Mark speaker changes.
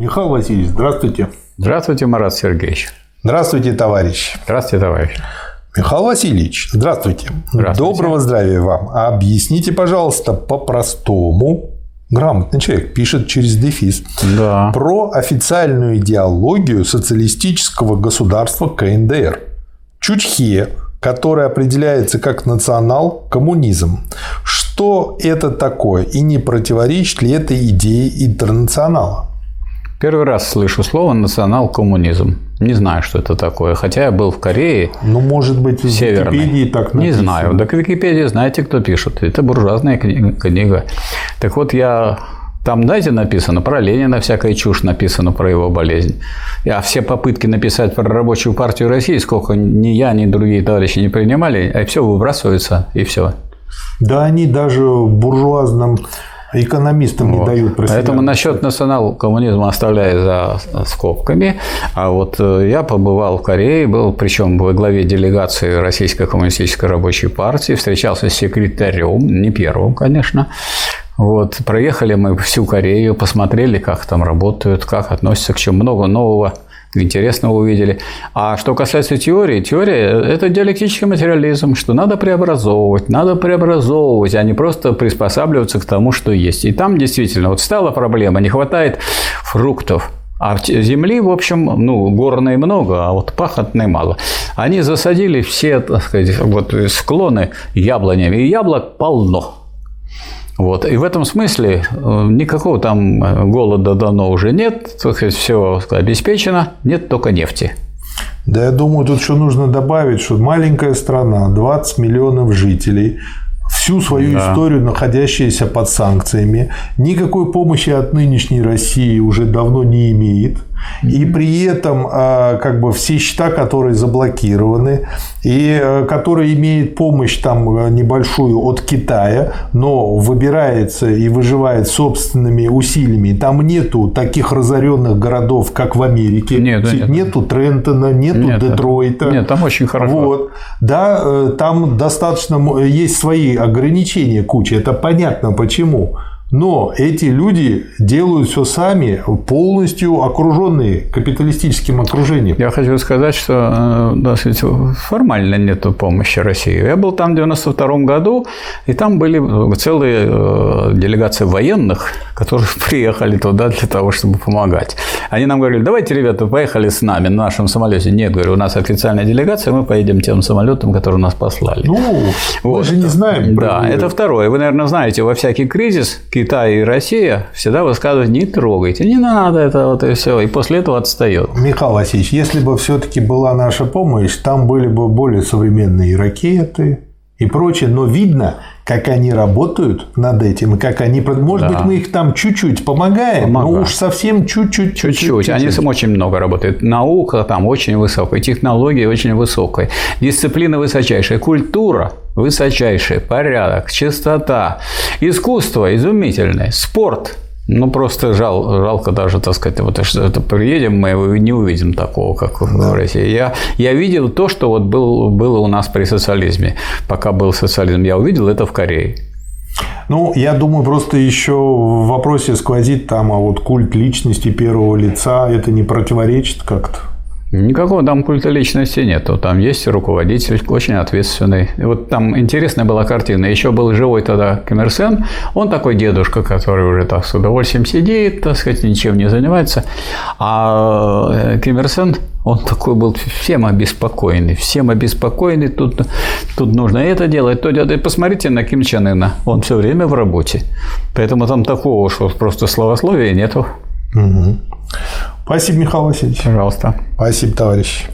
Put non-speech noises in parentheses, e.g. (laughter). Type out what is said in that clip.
Speaker 1: Михаил Васильевич, здравствуйте.
Speaker 2: Здравствуйте, Марат Сергеевич.
Speaker 1: Здравствуйте, товарищ.
Speaker 2: Здравствуйте, товарищ.
Speaker 1: Михаил Васильевич, здравствуйте.
Speaker 2: Здравствуйте.
Speaker 1: Доброго здравия вам. Объясните, пожалуйста, по-простому, грамотный человек, пишет через дефис,
Speaker 2: Да.
Speaker 1: про официальную идеологию социалистического государства КНДР. Чучхе, которая определяется как национал-коммунизм. Что это такое и не противоречит ли это идее интернационала?
Speaker 2: Первый раз слышу слово «национал-коммунизм». Не знаю, что это такое. Хотя я был в Корее
Speaker 1: Ну, может быть, в
Speaker 2: Северной.
Speaker 1: Википедии так
Speaker 2: Не
Speaker 1: написано.
Speaker 2: знаю. Так в Википедии знаете, кто пишет. Это буржуазная кни- книга. Так вот, я там, знаете, написано про Ленина, всякая чушь написана про его болезнь. А все попытки написать про рабочую партию России, сколько ни я, ни другие товарищи не принимали, а все выбрасывается, и все.
Speaker 1: Да они даже буржуазным экономистам не
Speaker 2: Вот.
Speaker 1: дают про себя
Speaker 2: Поэтому насчет национал-коммунизма оставляю за скобками. А вот э, я побывал в Корее, был причем во главе делегации Российской коммунистической рабочей партии, встречался с секретарем, не первым, конечно. Вот, проехали мы всю Корею, посмотрели, как там работают, как относятся к чему. Много нового интересного увидели. А что касается теории, теория – это диалектический материализм, что надо преобразовывать, надо преобразовывать, а не просто приспосабливаться к тому, что есть. И там действительно вот стала проблема, не хватает фруктов, а земли, в общем, ну, горной много, а вот пахотной мало. Они засадили все, так сказать, вот склоны яблонями, и яблок полно. Вот. И в этом смысле э, никакого там э, голода давно уже нет, сказать, все обеспечено, нет только нефти.
Speaker 1: Да я думаю, тут еще нужно добавить, что маленькая страна, 20 миллионов жителей, всю свою
Speaker 2: Да.
Speaker 1: историю, находящаяся под санкциями, никакой помощи от нынешней России уже давно не имеет. И при этом а, как бы все счета, которые заблокированы, и э, которые имеют помощь там э, небольшую от Китая, но выбирается и выживает собственными усилиями. Там нету таких разоренных городов, как в Америке.
Speaker 2: Нет, нет.
Speaker 1: нету Трентона, нету
Speaker 2: Нет,
Speaker 1: Детройта.
Speaker 2: Нет, там очень хорошо.
Speaker 1: Вот. Да, э, там достаточно есть свои ограничения куча. Это понятно почему. Но эти люди делают все сами, полностью окруженные капиталистическим окружением.
Speaker 2: Я хочу сказать, что э, сказать, формально нет помощи России. Я был там в 92 году, и там были целые э, делегации военных, которые (laughs) приехали туда для того, чтобы помогать. Они нам говорили, давайте, ребята, поехали с нами на нашем самолете. Нет, говорю, у нас официальная делегация, мы поедем тем самолетом, который нас послали.
Speaker 1: Ну, мы
Speaker 2: Вот.
Speaker 1: же не знаем.
Speaker 2: Да, это второе. Вы, наверное, знаете, во всякий кризис Китай и Россия всегда высказывают не трогайте, не надо это вот и все. И после этого отстает.
Speaker 1: Михаил Васильевич, если бы все-таки была наша помощь, там были бы более современные ракеты и прочее, но видно, как они работают над этим, и как они... Может
Speaker 2: Да.
Speaker 1: быть, мы их там чуть-чуть помогаем, но
Speaker 2: Помогаем.
Speaker 1: уж совсем чуть-чуть.
Speaker 2: Чуть-чуть. Они сам очень много работают. Наука там очень высокая, технологии очень высокая, дисциплина высочайшая, культура высочайшая, порядок, чистота, искусство изумительное, спорт. Ну, просто жал, жалко даже, так сказать, вот что это приедем мы и не увидим такого, как в России. Я, я видел то, что вот был, было у нас при социализме. Пока был социализм, я увидел это в Корее.
Speaker 1: Ну, я думаю, просто еще в вопросе сквозит там, а вот культ личности первого лица, это не противоречит как-то?
Speaker 2: Никакого там культа личности нету. Там есть руководитель, очень ответственный. И вот там интересная была картина. Еще был живой тогда Ким Ир Сен. Он такой дедушка, который уже так с удовольствием сидит, так сказать, ничем не занимается. А Ким Ир Сен, он такой был всем обеспокоенный. Всем обеспокоенный. Тут, тут нужно это делать, то делать. Посмотрите на Ким Чен Ына. Он все время в работе. Поэтому там такого, что просто словословия нету.
Speaker 1: Мгм. Спасибо, Михаил Васильевич.
Speaker 2: Пожалуйста.
Speaker 1: Спасибо, товарищ.